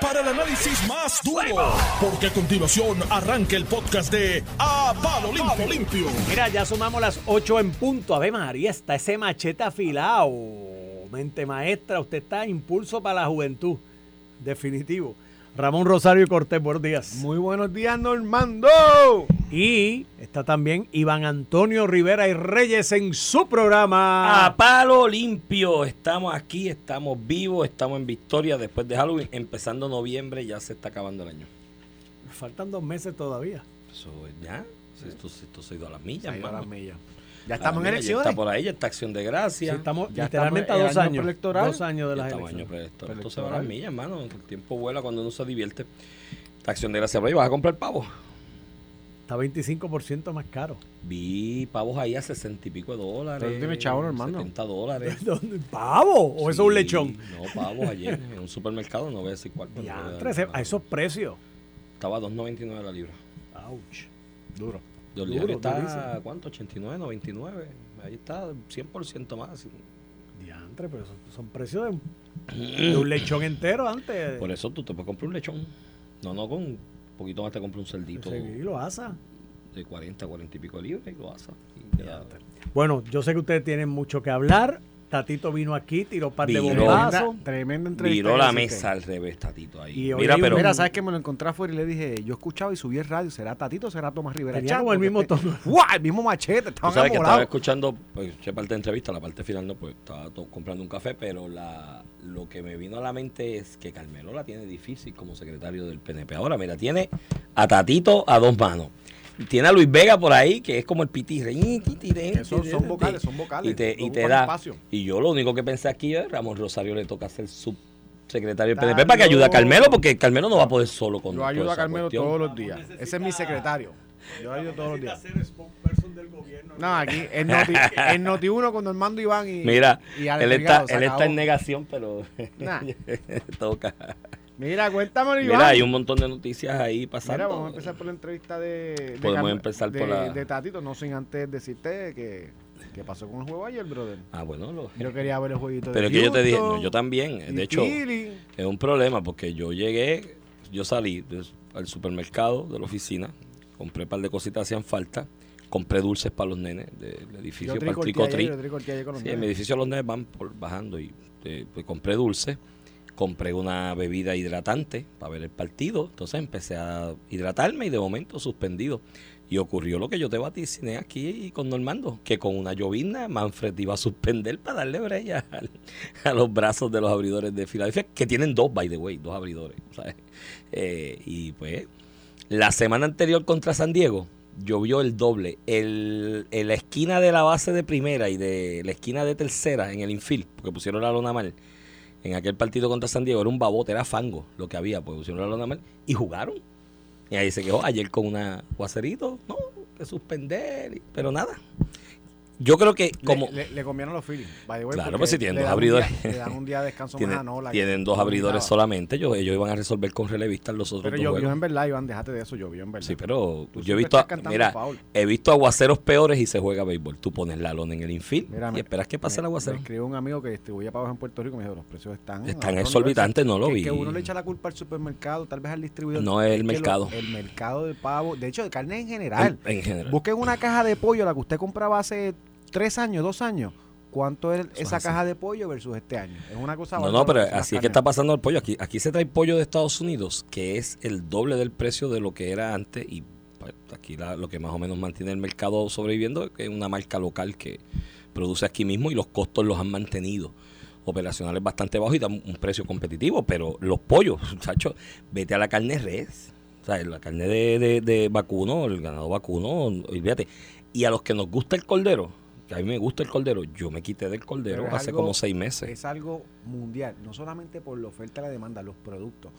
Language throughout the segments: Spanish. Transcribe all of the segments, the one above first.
para el análisis más duro, porque a continuación arranca el podcast de A Palo Limpio. Limpio. Mira, ya sumamos las 8 en punto. Ave María, está ese machete afilado. Mente maestra, usted está impulso para la juventud. Definitivo. Ramón Rosario y Cortés, buenos días. Muy buenos días, Normando. Y está también Iván Antonio Rivera y Reyes en su programa. A palo limpio, estamos aquí, estamos vivos, estamos en victoria después de Halloween, empezando noviembre, ya se está acabando el año. Faltan dos meses todavía. Eso ya, esto, esto se ha ido a las millas, Se ha ido a las millas. Ya estamos en las millas, ya elecciones. Está por ahí, ya está acción de Sí, gracia. estamos Ya literalmente estamos a dos año años. preelectoral. Dos años de Ya las estamos elecciones. año preelectoral. Esto se va a las millas, hermano. El tiempo vuela cuando uno se divierte. Esta acción de gracia por ahí, ¿vas a comprar pavos? Está 25% más caro. Vi pavos ahí a 60 y pico de dólares. Pero tiene chavo, hermano. 70 dólares. ¿Dónde? ¿Pavo? ¿O eso es un lechón? No, pavos ayer en un supermercado, no voy a decir cuál. Ya, no a esos precios. Estaba a 2.99 la libra. Ouch. Duro. De Duro, Oleaje está, durísimo. ¿cuánto? 89, 99. Ahí está, 100% más. Diantre, pero son, son precios de un, de un lechón entero antes. Por eso tú te puedes comprar un lechón. No, no, con un poquito más te compras un cerdito Sí, lo asa. de 40, 40 y pico de libras y lo asas. Y. Bueno, yo sé que ustedes tienen mucho que hablar. Tatito vino aquí, tiró un par de Viró. bombazos. Tremenda, tremenda entrevista. Viró la que mesa al revés, Tatito. Ahí. Y Mira, pero. Mira, ¿sabes qué? Me lo encontré afuera y le dije, yo escuchaba y subí el radio, ¿será Tatito o será Tomás Rivera? Como el mismo este- tono. El mismo machete, estaban sabes que estaba escuchando, pues, escuché parte de entrevista, la parte final no, pues estaba to- comprando un café, pero la, lo que me vino a la mente es que Carmelo la tiene difícil como secretario del PNP. Ahora, mira, tiene a Tatito a dos manos. Tiene a Luis Vega por ahí, que es como el pitirre. Esos son vocales, son vocales. Y te, y da. espacio. Y yo lo único que pensé aquí es Ramón Rosario le toca ser subsecretario del PNP para que ayude a. Carmelo, porque Carmelo no va a poder solo con Yo ayudo a Carmelo cuestión. todos los días. Ese es mi secretario. Yo ayudo todos los días. No, aquí en Noti, en Noti 1 con Normando Iván y. Mira, y él está, él está en negación, pero Nah. toca. Mira, cuéntame, Iván. Mira, hay un montón de noticias ahí pasando. Mira, vamos a empezar por la entrevista de. de Podemos empezar de, por la- de Tatito, no sin antes decirte que. ¿Qué pasó con el juego ayer, brother? Ah, bueno, lo- Yo quería ver el jueguito de pero es que yo te dije, no, yo también. De hecho, es un problema porque yo llegué, yo salí al supermercado de la oficina, compré un par de cositas que hacían falta, compré dulces para los nenes del edificio Yo para el tricotri. Sí, en mi edificio los nenes van por, bajando y eh, pues compré dulce, compré una bebida hidratante para ver el partido, entonces empecé a hidratarme y de momento suspendido. Y ocurrió lo que yo te vaticiné aquí con Normando, que con una llovizna Manfred iba a suspender para darle brella a los brazos de los abridores de Filadelfia, que tienen dos, by the way, dos abridores. Eh, y pues, la semana anterior contra San Diego, llovió el doble. El, en la esquina de la base de primera y de la esquina de tercera en el infield, porque pusieron la lona mal. En aquel partido contra San Diego era un babote, era fango lo que había, pues pusieron la lona mal y jugaron. Y ahí se quedó ayer con una guacerito, no, que suspender, pero nada. Yo creo que Le- como le, le conviene a los Phillies. by the way, Claro, pues si tienen le dos un día- abridores. Le dan un día de descanso más a tienen, Nola. tienen dos abridores solamente, ellos, ellos iban a resolver con relevistas los otros Pero dos llovió juegos. en verdad, Iván, déjate de eso, llovió en verdad. Sí, pero Tú yo he visto, cantando mira, he visto aguaceros peores y se juega béisbol. Tú pones la lona en el infield Mira, y esperas que pase el Me- aguacero. Me escribió un amigo que distribuye pavos en Puerto Rico y me dijo, los precios están... a Están exorbitantes, no lo nivel". vi. Que, uno le echa la culpa al supermercado, tal vez al distribuidor. No, es el mercado. el mercado de pavo, de hecho, de carne en general. En, en general. Busquen una caja de pollo, la que usted compraba hace tres años, dos años. ¿Cuánto es esa caja de pollo versus este año? Es una cosa No, no, pero así es que está pasando el pollo. Aquí, aquí se trae pollo de Estados Unidos, que es el doble del precio de lo que era antes. Y pues, aquí la- lo que más o menos mantiene el mercado sobreviviendo es una marca local que produce aquí mismo y los costos los han mantenido operacionales bastante bajos y dan un precio competitivo. Pero los pollos, muchachos, vete a la carne res. O sea, la carne de, de, de vacuno, el ganado vacuno, olvídate. Y a los que nos gusta el cordero, que a mí me gusta el cordero, yo me quité del cordero hace algo- como seis meses. Es algo mundial, no solamente por la oferta y la demanda, los productos.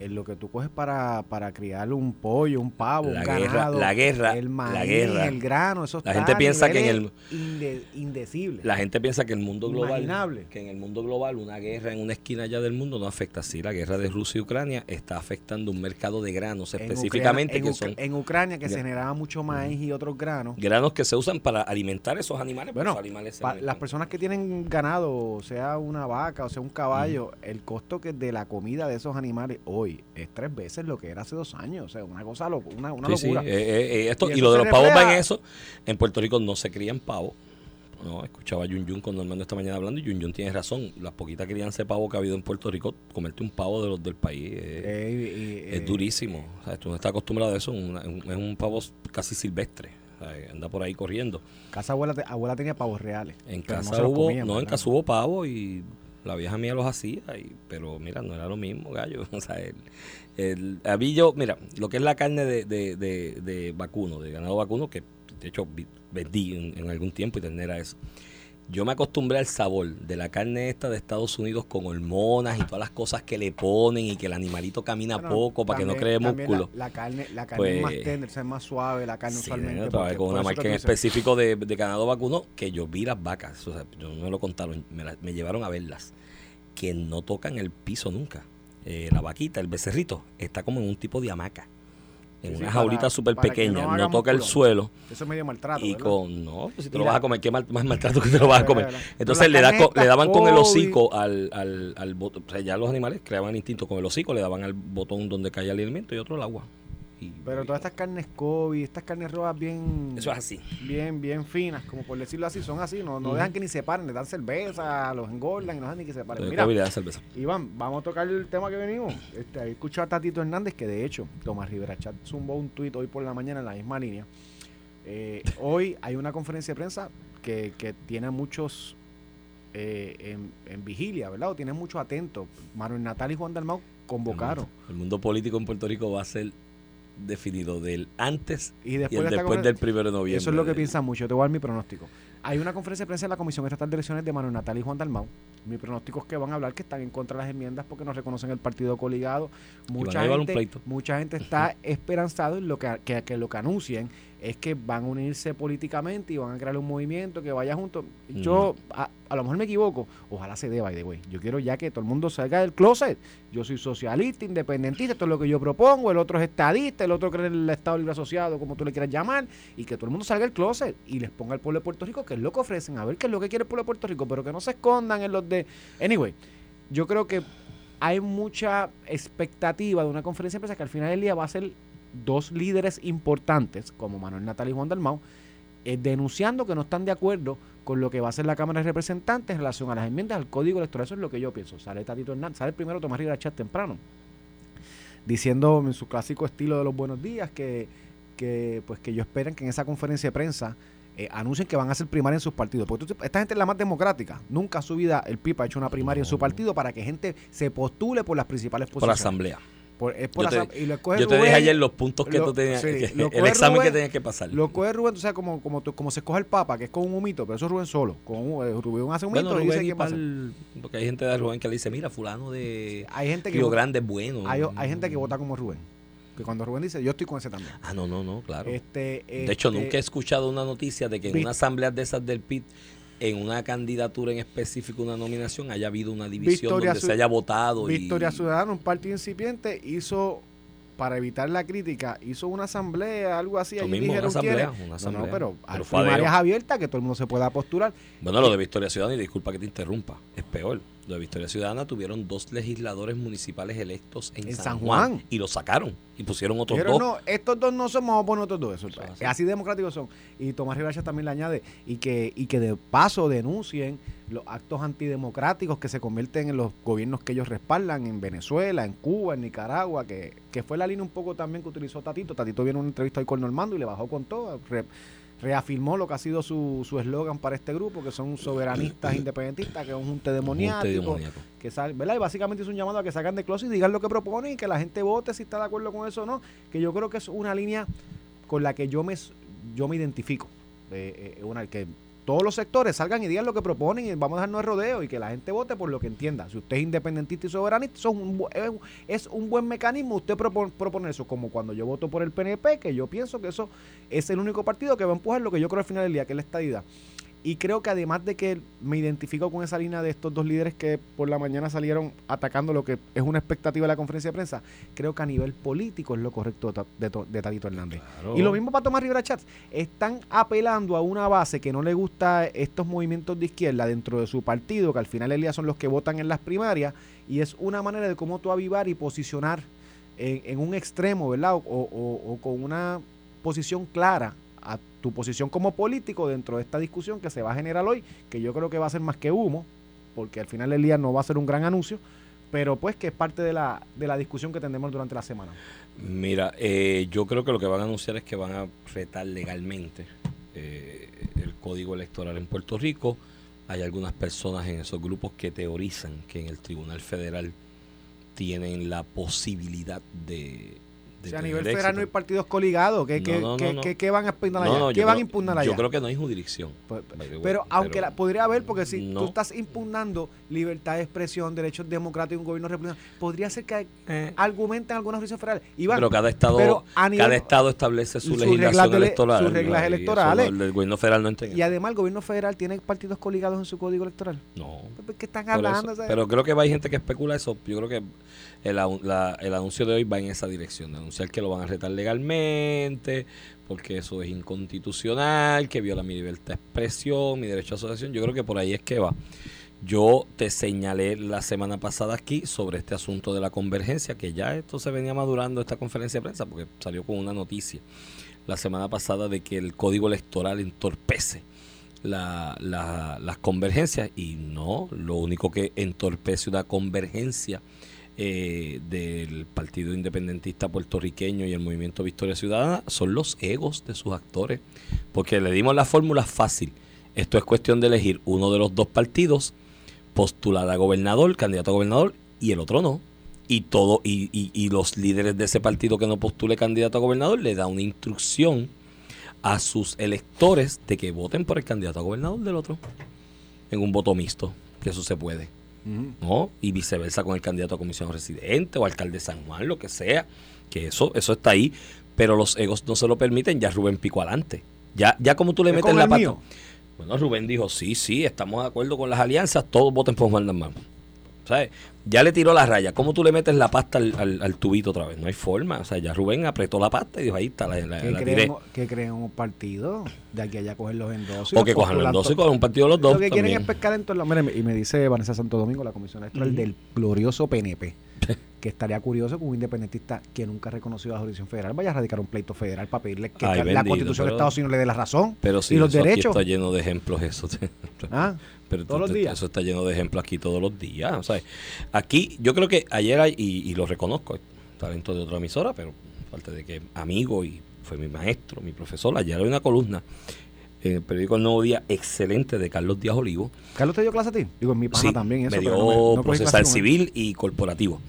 En lo que tú coges para, para criar un pollo, un pavo, La un guerra- ganado, la guerra- el la maíz, guerra. el grano, eso La está gente a piensa que en niveles inde- indecibles. La gente piensa que el mundo global, Imaginable. que en el mundo global una guerra en una esquina allá del mundo no afecta. Sí, la guerra de Rusia y Ucrania está afectando un mercado de granos En específicamente Ucrania- en, que Ucra- son en Ucrania que Ya. se generaba mucho maíz y otros granos. granos que se usan para alimentar esos animales. Bueno, esos animales las personas que tienen ganado, sea una vaca o sea, un caballo, el costo que de la comida de esos animales hoy es tres veces lo que era hace dos años. O sea, una cosa, una, una Sí, locura. eh, eh, eh, esto, Y lo de los pavos va en eso. En Puerto Rico no se crían pavos. No, escuchaba a Yun Yun con Normando esta mañana hablando y Yun Yun tiene razón. Las poquitas crianzas de pavo que ha habido en Puerto Rico, comerte un pavo de los del país eh, Eh, es eh, durísimo. O sea, tú no estás acostumbrado a eso. una- un- es un pavo casi silvestre. O sea, anda por ahí corriendo. Casa abuela, abuela tenía pavos reales. En no casa hubo, comían, no, en casa hubo pavo y la vieja mía los hacía, y, pero mira, no era lo mismo, gallo. O sea, el, el, yo, mira, lo que es la carne de, de, de, de vacuno, de ganado vacuno, que de hecho vendí en, algún tiempo y tener eso. Yo me acostumbré al sabor de la carne esta de Estados Unidos con hormonas y todas las cosas que le ponen y que el animalito camina Bueno, poco para que no cree músculo. La, la carne, la carne Pues, es más tender, o sea, es más suave, la carne Sí, usualmente. porque- con una marca en específico de, de ganado vacuno que yo vi las vacas, o sea, yo no me lo contaron, me, la- me llevaron a verlas, que no tocan el piso nunca. Eh, la vaquita, el becerrito, está como en un tipo de hamaca, en Sí, una jaulita súper pequeña, no toca el suelo Eso es medio maltrato. y ¿verdad? con, no, pues si te Y lo la- vas a comer, qué mal- más maltrato que te lo vas a comer. verdad. Entonces le, da le daban con el hocico al, al, al botón, o sea, ya los animales creaban instinto con el hocico, le daban al botón donde caía el alimento y otro el agua. Y- Pero todas estas carnes COVID, estas carnes rojas bien, Eso es así. bien, bien finas, como por decirlo así, son así, no, no dejan que ni se paren, les dan cerveza, los engordan y no dejan ni que se paren. Tengo Mira, habilidad de cerveza. Iván, vamos a tocar el tema que venimos. Este, ahí escuchado a Tatito Hernández, que de hecho, Tomás Rivera Chat zumbó un tuit hoy por la mañana en la misma línea. Eh, hoy hay una conferencia de prensa que, que tiene muchos eh, en, en vigilia, ¿verdad? O tiene muchos atentos. Manuel Natal y Juan Dalmau convocaron. El mundo político en Puerto Rico va a ser definido del antes Y y después, el de después del primero de noviembre. Eso es lo que piensan mucho. Yo te voy a dar mi pronóstico. Hay una conferencia de prensa en la Comisión Estatal de Elecciones de Manuel Natal y Juan Dalmau. Mi pronóstico es que van a hablar que están en contra de las enmiendas porque no reconocen el partido coligado. Mucha gente, mucha gente está esperanzado en lo que, que, que lo que anuncien es que van a unirse políticamente y van a crear un movimiento que vaya junto. Yo, a, a lo mejor me equivoco, ojalá se dé, by the way. Yo quiero ya que todo el mundo salga del closet. Yo soy socialista, independentista, esto es lo que yo propongo, el otro es estadista, el otro cree en el Estado Libre Asociado, como tú le quieras llamar, y que todo el mundo salga del closet y les ponga al pueblo de Puerto Rico que es lo que ofrecen, a ver qué es lo que quiere el pueblo de Puerto Rico, pero que no se escondan en los de... Anyway, yo creo que hay mucha expectativa de una conferencia de prensa que al final del día va a ser dos líderes importantes, como Manuel Natal y Juan Dalmau, eh, denunciando que no están de acuerdo con lo que va a hacer la Cámara de Representantes en relación a las enmiendas al Código Electoral. Eso es lo que yo pienso. Sale Tatito Hernández, sale primero Tomás Rivera Chat temprano, diciendo en su clásico estilo de los buenos días que, que pues que ellos esperan que en esa conferencia de prensa eh, anuncien que van a hacer primaria en sus partidos. Porque tú- esta gente es la más democrática. Nunca en su vida el PIB ha hecho una primaria en su partido para que gente se postule por las principales Por la posiciones. asamblea. Por- es por Yo la te- y lo Yo te dije ayer los puntos que lo- tú tenías, sí, que- el examen que tenías que pasar. Lo coge Rubén, o sea, como, como, tú- como se escoge el Papa, que es con un humito, pero eso es Rubén solo. Con un, eh, Rubén hace un bueno, humito y dice y quién va a ser. pal- porque hay gente de Rubén que le dice, mira, fulano de Hay gente que Río Grande es bueno. hay, hay gente que vota como Rubén. Que cuando Rubén dice, yo estoy con ese también. Ah, no, no, no, claro. Este, De hecho, este, nunca he escuchado una noticia de que en una asamblea de esas del PIT, en una candidatura en específico, una nominación, haya habido una división Victoria donde se haya votado. Victoria y, Ciudadana, un partido incipiente, hizo, para evitar la crítica, hizo una asamblea, algo así. Lo mismo, una dijeron asamblea, quiénes. una No, asamblea. no, pero, Pero hay primarias abiertas, que todo el mundo se pueda postular. Bueno, lo de Victoria Ciudadana, y disculpa que te interrumpa, es peor. De Victoria Ciudadana tuvieron dos legisladores municipales electos en, En San, San Juan, Juan. y los sacaron y pusieron otros Dijeron, dos. no, estos dos no somos, poner otros dos. Eso, Eso es así. así. democráticos son. Y Tomás Rivera también le añade, y que, y que de paso denuncien los actos antidemocráticos que se convierten en los gobiernos que ellos respaldan en Venezuela, en Cuba, en Nicaragua, que, que fue la línea un poco también que utilizó Tatito. Tatito vino en una entrevista hoy con Normando y le bajó con todo. Reafirmó lo que ha sido su su eslogan para este grupo, que son soberanistas independentistas, que es un junte demoníaco demoníaco. que sal- ¿verdad? Y básicamente es un llamado a que sacan de closet y digan lo que proponen y que la gente vote si está de acuerdo con eso o no. Que yo creo que es una línea con la que yo me, yo me identifico. Eh, eh, una, que todos los sectores salgan y digan lo que proponen y vamos a dejarnos de rodeo y que la gente vote por lo que entienda. Si usted es independentista y soberanista, es un, es un- buen mecanismo usted propon- proponer eso, como cuando yo voto por el PNP, que yo pienso que eso es el único partido que va a empujar lo que yo creo al final del día, que es la estadidad. Y creo que además de que me identifico con esa línea de estos dos líderes que por la mañana salieron atacando lo que es una expectativa de la conferencia de prensa, creo que a nivel político es lo correcto de, de, Tatito Hernández. Y lo mismo para Tomás Rivera Chats. Están apelando a una base que no le gusta estos movimientos de izquierda dentro de su partido, que al final del día son los que votan en las primarias, y es una manera de cómo tú avivar y posicionar en, un extremo, ¿verdad? o con una posición clara a tu posición como político dentro de esta discusión que se va a generar hoy, que yo creo que va a ser más que humo, porque al final del día no va a ser un gran anuncio, pero pues que es parte de la, de la discusión que tendremos durante la semana. Mira, eh, yo creo que lo que van a anunciar es que van a retar legalmente eh, el código electoral en Puerto Rico. Hay algunas personas en esos grupos que teorizan que en el Tribunal Federal tienen la posibilidad de a nivel federal no hay partidos coligados. ¿Qué, van a impugnar allá? ¿Qué van a impugnar allá? Yo creo que no hay jurisdicción. Pues, pero, aunque la, podría haber, porque si tú estás impugnando libertad de expresión, derechos democráticos, un gobierno republicano, podría ser que eh. argumenten algunas jurisdicciones federales. pero cada estado, cada estado establece su, legislación electoral. Sus reglas electorales. el gobierno federal no entiende. Y además el gobierno federal tiene partidos coligados en su código electoral. No. Pues, ¿Qué están hablando? pero creo que hay gente que especula eso. Yo creo que el, anuncio de hoy va en esa dirección, de anunciar que lo van a retar legalmente, porque eso es inconstitucional, que viola mi libertad de expresión, mi derecho a asociación. Yo creo que por ahí es que va. Yo te señalé la semana pasada aquí sobre este asunto de la convergencia, que ya esto se venía madurando esta conferencia de prensa, porque salió con una noticia la semana pasada de que el código electoral entorpece la, las convergencias y no, lo único que entorpece una convergencia eh, del Partido Independentista Puertorriqueño y el Movimiento Victoria Ciudadana son los egos de sus actores, porque le dimos la fórmula fácil. Esto es cuestión de elegir uno de los dos partidos, postular a gobernador, candidato a gobernador, y el otro no. Y todo, y, y, los líderes de ese partido que no postule candidato a gobernador le da una instrucción a sus electores de que voten por el candidato a gobernador del otro en un voto mixto, que eso se puede. ¿No? Y viceversa con el candidato a comisión residente o alcalde de San Juan, lo que sea, que eso, eso está ahí, pero los egos no se lo permiten, ya Rubén pico adelante. Ya, ya como tú le metes la pata. Bueno, Rubén dijo, sí, sí, estamos de acuerdo con las alianzas, todos voten por Juan Dalmán. ¿Sabes? Ya le tiró la raya. ¿Cómo tú le metes la pasta al, tubito otra vez? No hay forma. O sea, ya Rubén apretó la pasta y dijo, ahí está, la, la, ¿Qué creen un partido? De aquí allá coger los endosos. O que cojan los endosos y cojan un partido los dos. Lo que quieren es pescar en torno. Y me dice Vanessa Santo Domingo, la comisión electoral del glorioso PNP. que estaría curioso que un independentista que nunca ha reconocido la jurisdicción federal vaya a radicar un pleito federal para pedirle que la constitución de Estados Unidos le dé la razón pero y los derechos. está lleno de ejemplos eso. ah, pero todos los días. Eso está lleno de ejemplos aquí todos los días. O sea, aquí yo creo que ayer, hay, y, lo reconozco, talento de otra emisora, pero falta de que amigo y fue mi maestro, mi profesor, ayer hay una columna en el periódico El Nuevo Día excelente de Carlos Díaz Olivo. ¿Carlos te dio clase a ti? Digo, en mi pana también eso. Me dio procesal civil y corporativo.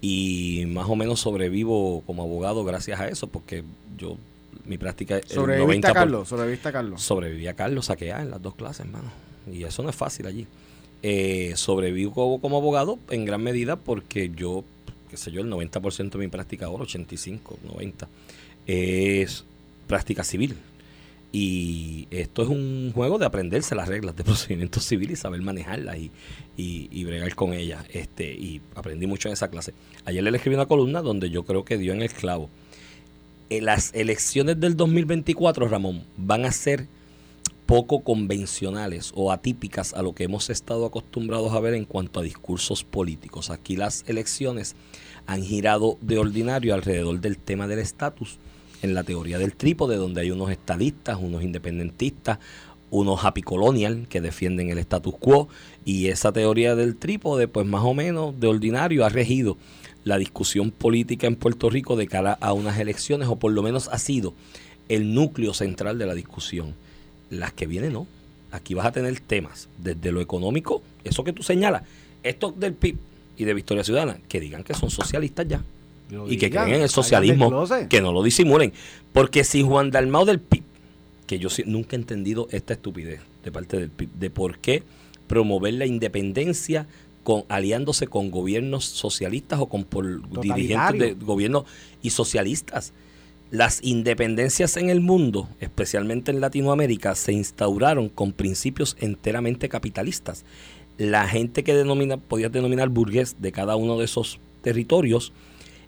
Y más o menos sobrevivo como abogado gracias a eso, porque yo, mi práctica... ¿Sobreviviste a Carlos? ¿Sobreviviste a Carlos? Sobreviví a Carlos, saqué A en las dos clases, hermano. Y eso no es fácil allí. Eh, sobrevivo como, abogado en gran medida porque yo, qué sé yo, el 90% de mi práctica ahora, 85, 90, es práctica civil. Y esto es un juego de aprenderse las reglas de procedimiento civil y saber manejarlas y, y, bregar con ellas. Este, y aprendí mucho en esa clase. Ayer le escribí una columna donde yo creo que dio en el clavo. En eh, las elecciones del 2024, Ramón, van a ser poco convencionales o atípicas a lo que hemos estado acostumbrados a ver en cuanto a discursos políticos. Aquí las elecciones han girado de ordinario alrededor del tema del estatus en la teoría del trípode, donde hay unos estadistas, unos independentistas, unos happy colonial que defienden el status quo y esa teoría del trípode pues más o menos de ordinario ha regido la discusión política en Puerto Rico de cara a unas elecciones o por lo menos ha sido el núcleo central de la discusión. Las que vienen no. Aquí vas a tener temas desde lo económico, eso que tú señalas, estos del PIB y de Victoria Ciudadana, que digan que son socialistas ya. Y que creen en el socialismo, que no lo disimulen. Porque si Juan Dalmao del PIB, que yo nunca he entendido esta estupidez de parte del PIB, de por qué promover la independencia con aliándose con gobiernos socialistas o con dirigentes de gobiernos y socialistas Las independencias en el mundo, especialmente en Latinoamérica, se instauraron con principios enteramente capitalistas. La gente que denomina, podía denominar burgués de cada uno de esos territorios,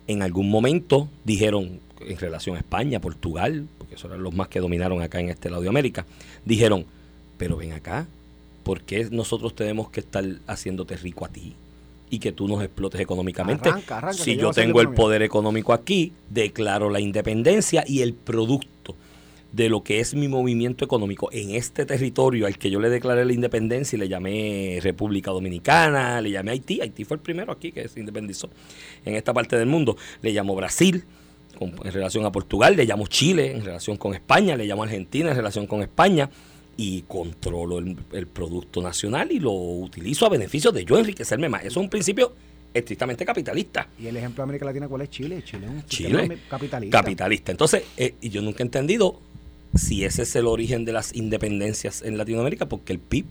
en algún momento dijeron, en relación a España, Portugal, porque esos eran los más que dominaron acá en este lado de América, dijeron, pero ven acá, ¿por qué nosotros tenemos que estar haciéndote rico a ti? y que tú nos explotes económicamente. Arranca, arranca, si yo tengo el poder económico aquí, declaro la independencia y el producto de lo que es mi movimiento económico en este territorio al que yo le declaré la independencia y le llamé República Dominicana, le llamé Haití, Haití fue el primero aquí que se independizó en esta parte del mundo, le llamó Brasil en relación a Portugal, le llamo Chile en relación con España, le llamo Argentina en relación con España y controlo el, el producto nacional y lo utilizo a beneficio de yo enriquecerme más. Eso es un principio estrictamente capitalista. Y el ejemplo de América Latina, ¿cuál es Chile? Chile es un Chile, capitalista. capitalista. Entonces, eh, y yo nunca he entendido si ese es el origen de las independencias en Latinoamérica, porque el PIB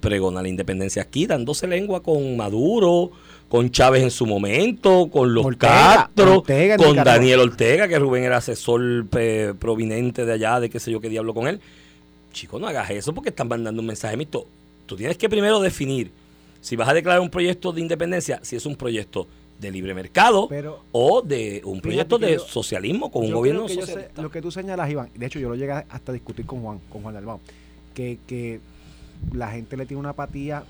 pregona la independencia aquí, dándose lengua con Maduro, con Chávez en su momento, con los Ortega, Castro, Ortega con. Daniel Ortega, que Rubén era asesor eh, proveniente de allá, de qué sé yo qué diablo con él. Chico, no hagas eso porque están mandando un mensaje mixto. Tú tienes que primero definir si vas a declarar un proyecto de independencia, si es un proyecto de libre mercado Pero- o de un proyecto de yo- socialismo con un gobierno que sé- socialista. lo que tú señalas, Iván, de hecho yo lo llegué hasta a discutir con Juan, con Juan Dalmau, que, que la gente le tiene una apatía,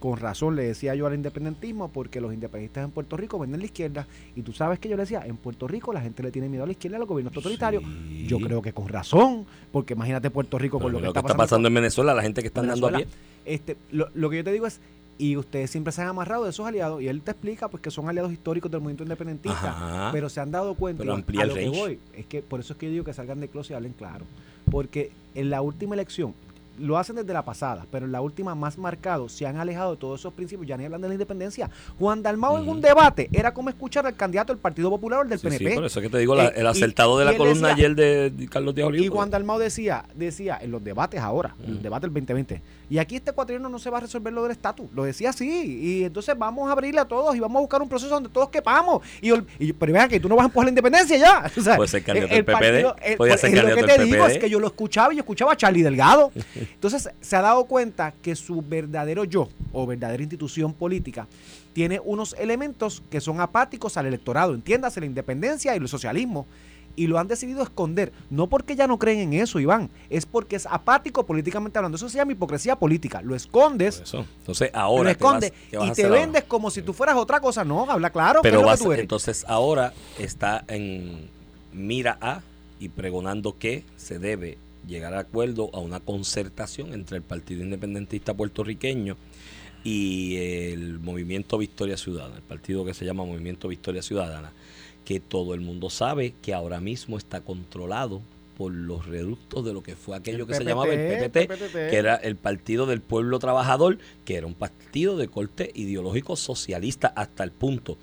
con razón le decía yo al independentismo, porque los independentistas en Puerto Rico venden la izquierda, y tú sabes que yo le decía, en Puerto Rico la gente le tiene miedo a la izquierda, a los gobiernos totalitarios. Sí. Yo creo que con razón, porque imagínate Puerto Rico Pero con lo que está pasando, en Venezuela, la gente que están dando a pie. Este, lo, lo que yo te digo es, y ustedes siempre se han amarrado de esos aliados, y él te explica pues que son aliados históricos del movimiento independentista, Ajá. pero se han dado cuenta, Pero amplía a el lo que voy, es que por eso es que yo digo que salgan de closet y hablen claro, porque en la última elección, lo hacen desde la pasada, pero en la última más marcado, se han alejado de todos esos principios, ya ni hablan de la independencia. Juan Dalmau en un debate era como escuchar al candidato del Partido Popular o el del Sí, sí, PNP. por eso es que te digo, Eh, el y- acertado de la columna decía- ayer de Carlos Díaz Olivo. Y Juan Dalmau decía, decía en los debates ahora, en el debate del 2020, y aquí este cuatrienio no se va a resolver lo del estatus. Lo decía así. Y entonces vamos a abrirle a todos y vamos a buscar un proceso donde todos quepamos. Y, y- pero vean que tú no vas a empujar la independencia ya. O sea, Puede ser candidato el del PPD, partido- el- pues, ser es lo que te digo, es que yo lo escuchaba y yo escuchaba a Charlie Delgado. Entonces se ha dado cuenta que su verdadero yo o verdadera institución política tiene unos elementos que son apáticos al electorado, entiéndase la independencia y el socialismo. Y lo han decidido esconder, no porque ya no creen en eso, Iván, es porque es apático políticamente hablando. Eso se llama hipocresía política. Lo escondes, eso. Entonces, lo ahora. ¿qué vas- escondes vas y te ahora? vendes como si tú fueras otra cosa. No, habla claro, ¿qué Pero lo vas- tú eres? entonces ahora está en mira a y pregonando que se debe llegar a acuerdo a una concertación entre el Partido Independentista puertorriqueño y el Movimiento Victoria Ciudadana, el partido que se llama Movimiento Victoria Ciudadana, que todo el mundo sabe que ahora mismo está controlado por los reductos de lo que fue aquello El que se llamaba el PPT, PPT. que era el Partido del Pueblo Trabajador, que era un partido de corte ideológico socialista hasta el punto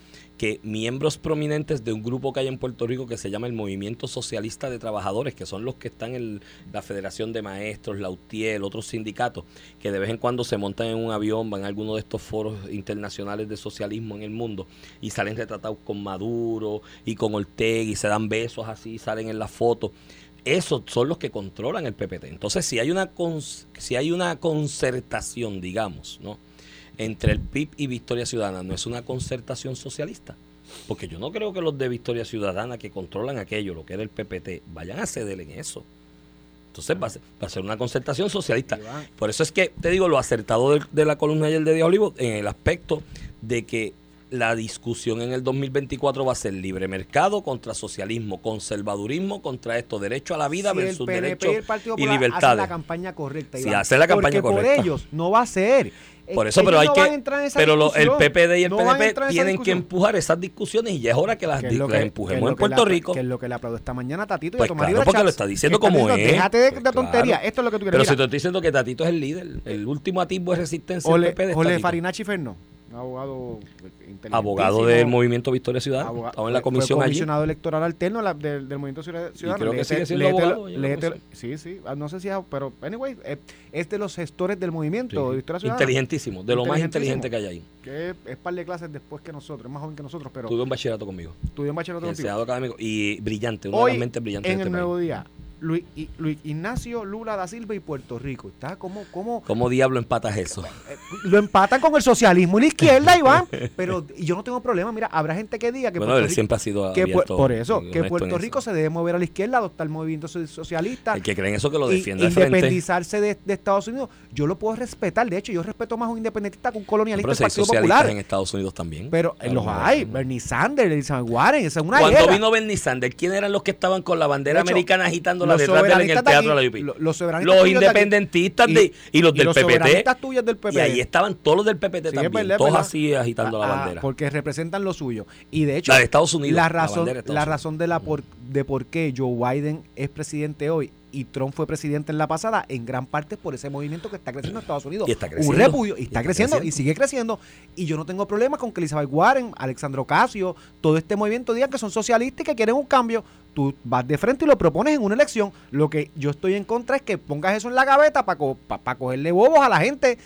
que miembros prominentes de un grupo que hay en Puerto Rico que se llama el Movimiento Socialista de Trabajadores, que son los que están en la Federación de Maestros, la UTIEL, otros sindicatos, que de vez en cuando se montan en un avión, van a alguno de estos foros internacionales de socialismo en el mundo y salen retratados con Maduro y con Ortega y se dan besos así, salen en las fotos. Esos son los que controlan el PPT. Entonces, si hay una si hay una concertación, digamos, ¿no? Entre el PIB y Victoria Ciudadana, no es una concertación socialista. Porque yo no creo que los de Victoria Ciudadana que controlan aquello, lo que era el PPT, vayan a ceder en eso. Entonces va a ser, va a ser una concertación socialista. Por eso es que te digo lo acertado de, de la columna ayer de Díaz Olivo en el aspecto de que la discusión en el 2024 va a ser libre mercado contra socialismo, conservadurismo contra esto, derecho a la vida si versus derecho y y libertades. la campaña correcta. Si hacen la campaña Porque correcta. por ellos no va a ser. Por Eh, eso, pero hay no que. van a entrar en esa pero lo- el. PPD y el No PNP tienen que empujar esas discusiones y ya es hora que las, Que las empujemos que en Puerto le- Rico. Que es lo que le aplaudo esta mañana a Tatito Pues y a Tomás claro, porque lo está diciendo como diciendo, es. Déjate de, Pues de tontería. claro. Esto es lo que tú quieres. Pero Mira, si te estoy diciendo que Tatito es el líder, el último atisbo de resistencia del PPD. Ole. Farinachi Ferno, un abogado abogado del movimiento Victoria Ciudadana. aboga- Estaba en la comisión fue allí. comisionado electoral alterno la- del, del Movimiento Ciudad- Ciudadano. creo que sigue siendo abogado, no sí, sí, ah, no sé si, es- pero anyway, eh, es de los gestores del movimiento Sí. de Victoria Ciudadana. Inteligentísimo, de lo más inteligente que hay ahí. Que es par de clases después que nosotros, es más joven que nosotros, pero Tuve un bachillerato conmigo. estudió en bachillerato contigo. Académico y brillante, una de Hoy, las mentes brillantes en de el este Nuevo. Día, Luis, Luis Ignacio Lula da Silva y Puerto Rico. Está como, como ¿Cómo diablo empatas eso? eh, lo empatan con el socialismo y la izquierda, Iván. Pero yo no tengo problema. Mira, habrá gente que diga que bueno, Puerto él Rico, siempre ha sido que abierto por eso, que Puerto Rico eso. se debe mover a la izquierda, adoptar el movimiento so- socialista. El que cree en eso que lo defienda independizarse de, de Estados Unidos, yo lo puedo respetar. De hecho, yo respeto más a un independentista que un colonialista Pero del si hay Partido socialistas Popular. en Estados Unidos también. Pero eh, Claro, los hay. no. Bernie Sanders, Elizabeth Warren, esa es una Cuando era. vino Bernie Sanders, ¿quién eran los que estaban con la bandera De hecho, americana agitándola los detrás de él en el de teatro de la UP? lo- los soberanistas Los tuyos de aquí. independentistas Y- y los y del los PPT. tuyos del Y PPT. ahí estaban todos los del PPT Sí, también, verdad, todos verdad. así agitando la Ah, bandera. Porque representan lo suyo. Y de hecho, La de Estados Unidos, la la razón, la razón de, la por, de por qué Joe Biden es presidente hoy y Trump fue presidente en la pasada, en gran parte es por ese movimiento que está creciendo en Estados Unidos. Y está Un creciendo. repudio, y Y está, creciendo, creciendo. y sigue creciendo. Y yo no tengo problemas con que Elizabeth Warren, Alexandro Ocasio, todo este movimiento digan que son socialistas y que quieren un cambio. Tú vas de frente y lo propones en una elección. Lo que yo estoy en contra es que pongas eso en la gaveta para cogerle bobos a la gente.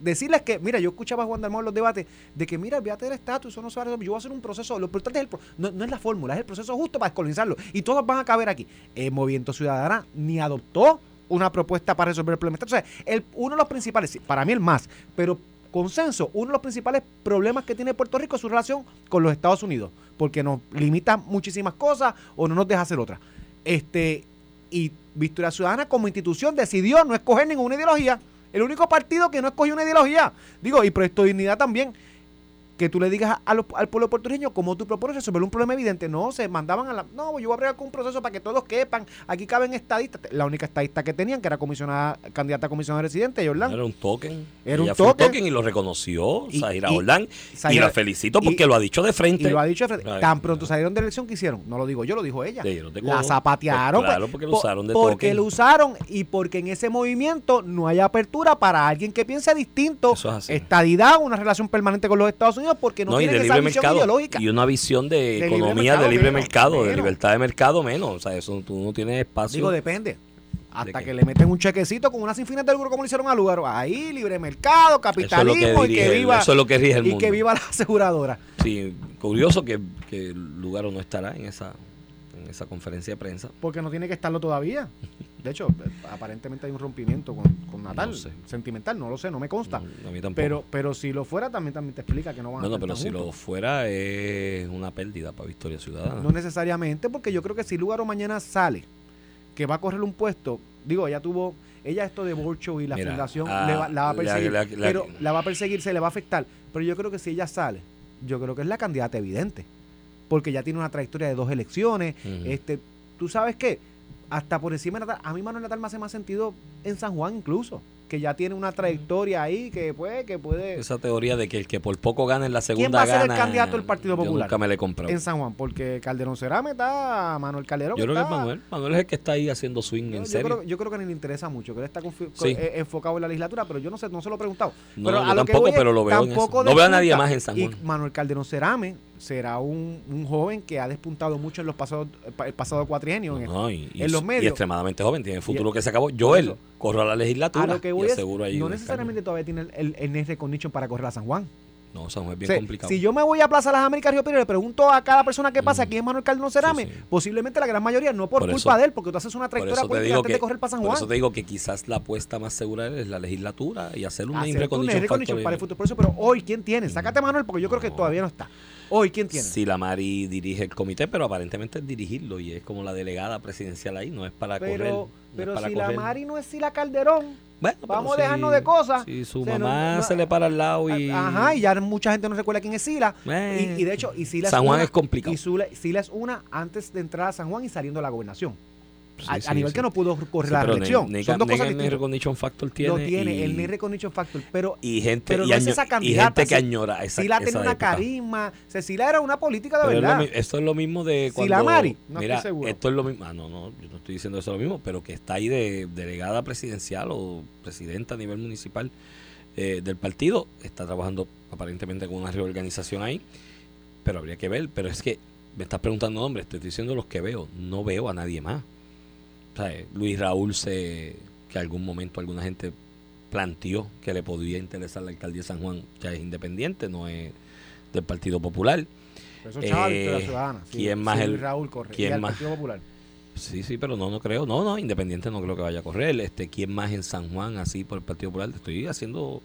Decirles que, mira, yo escuchaba a Juan Dalmau en los debates de que, mira, olvídate del estatus, eso no se va resolver. Yo voy a hacer un proceso. Lo importante es el no, no es la fórmula, es el proceso justo para descolonizarlo. Y todos van a caber aquí. El Movimiento Ciudadana ni adoptó una propuesta para resolver el problema. Entonces, el, uno de los principales, para mí el más, pero consenso, uno de los principales problemas que tiene Puerto Rico es su relación con los Estados Unidos, porque nos limita muchísimas cosas o no nos deja hacer otras. Este, y Victoria Ciudadana como institución decidió no escoger ninguna ideología. El único partido que no escogió una ideología. Digo, y Proyecto Dignidad también. Que tú le digas a los- al pueblo puertorriqueño cómo tú propones resolver un problema evidente. No, se mandaban a la. No, yo voy a bregar con un proceso para que todos quepan. Aquí caben estadistas. La única estadista que tenían, que era comisionada, candidata a comisionada residente, Jordan. Era un token. Era un Ella fue token. y lo reconoció Y- Zahira y- Jordán. Y la felicito porque y- lo ha dicho de frente. Y lo ha dicho de frente. Ay, Tan pronto salieron de elección que hicieron. No lo digo yo, lo dijo ella. La codo. zapatearon. Pues claro, pues, porque lo usaron de Porque token. lo usaron y porque en ese movimiento no hay apertura para alguien que piense distinto. Eso es así. Estadidad, una relación permanente con los Estados Unidos porque no, No, y tienen de esa libre visión mercado. ideológica. Y una visión de, economía de libre menos, mercado, de menos. libertad de mercado menos. O sea, eso tú no tienes espacio. Digo, depende. Hasta que le meten un chequecito con unas sin fines de lucro como le hicieron al lugar. Ahí, libre mercado, es capitalismo que y que viva, eso es lo que rige el y mundo. que viva la aseguradora. Sí, curioso que, que el lugar no estará en esa, en esa conferencia de prensa. Porque no tiene que estarlo todavía. De hecho, aparentemente hay un rompimiento con, con Natal. No sé. Sentimental, no lo sé, no me consta. No, a mí tampoco. Pero, pero si lo fuera, también, también te explica que no van a bueno, estar pero si lo fuera es una pérdida para Victoria Ciudadana. No necesariamente, porque yo creo que si Lugaro mañana sale, que va a correr un puesto, digo, ella tuvo, ella esto de Borcho y la Mira, fundación ah, le va- la va a la- perseguir, la- la- pero la va a perseguir, se le va a afectar. Pero yo creo que si ella sale, yo creo que es la candidata evidente, porque ya tiene una trayectoria de dos elecciones, este, tú sabes qué, hasta por encima de Natal, a mí Manuel Natal me hace más sentido en San Juan incluso, que ya tiene una trayectoria ahí que puede, que puede Esa teoría de que el que por poco gana en la segunda ¿Quién va a ser el candidato del Partido yo Popular? nunca me le he comprado. en San Juan, porque Calderón Cerame está, Manuel Calderón Yo creo que es Manuel. Manuel es el que está ahí haciendo swing Yo, en yo serio. creo, yo creo que ni le interesa mucho, que él está Sí. eh, enfocado en la legislatura, pero yo no sé, no se lo he preguntado. No, pero yo a lo que tampoco, voy pero lo veo en tampoco eso. No veo a nadie más en San Y Juan. Manuel Calderón Cerame será un, un joven que ha despuntado mucho en los pasados, el pasado cuatrienio. en- No, y, y- en los y medios. extremadamente joven, tiene futuro Y- que se acabó. por Joel corrió a la legislatura a lo que voy y es, aseguro no necesariamente todavía tiene el, el, el Recognition para correr a San Juan. No, San Juan es bien O sea, complicado. Si yo me voy a Plaza Las Américas Río Piedras y le pregunto a cada persona qué pasa, Mm. quién es Manuel Calderón Cerame, Sí, sí. posiblemente la gran mayoría, no por, Por culpa eso- de él, porque tú haces una por trayectoria política antes que, de correr para San por Juan. eso te digo que quizás la apuesta más segura es la legislatura y hacer un name Hacer un para el futuro. Por eso, pero hoy, ¿quién tiene? Sácate a Manuel, porque yo creo que todavía no está. Hoy, ¿quién tiene? Si la Mari dirige el comité, pero aparentemente es dirigirlo y es como la delegada presidencial ahí, no es para correr. pero no pero para si la. Mari no es Sila Calderón, Bueno, vamos a si- dejarnos de cosas. Si su mamá no- se le para al lado y. ajá, y ya mucha gente no recuerda quién es Sila. Eh, y, y de hecho, y Sila San Juan una, es complicado. Y Sula- Sila es una antes de entrar a San Juan y saliendo de la gobernación. Sí, a, nivel sí. que no pudo correr la reelección. ne- Son dos cosas el distintas. recognition factor tiene. Lo tiene, y, el Name Recognition Factor. Pero y gente, pero y, no es año- esa y candidata, gente que añora esa, Sila esa tiene una época. carisma. Sila era una política de Pero es lo verdad. esto es lo mismo de cuando... Mari, no mira, estoy seguro. esto es lo mismo... Ah, no, no, yo no estoy diciendo eso lo mismo, pero que está ahí de delegada presidencial o presidenta a nivel municipal eh, del partido. Está trabajando aparentemente con una reorganización ahí, pero habría que ver. Pero es que me estás preguntando nombres, te estoy diciendo los que veo. No veo a nadie más. Eh, Luis Raúl sé que algún momento alguna gente planteó que le podría interesar la alcaldía de San Juan, ya es independiente, no es del Partido Popular. Eso es Eh, Victoria Ciudadana. Sí, ¿quién más sí, el- Luis Raúl corre. quién más? Partido Popular. Sí, sí, pero no, no creo. No, no, independiente no creo que vaya a correr. Este, ¿Quién más en San Juan así por el Partido Popular? Estoy haciendo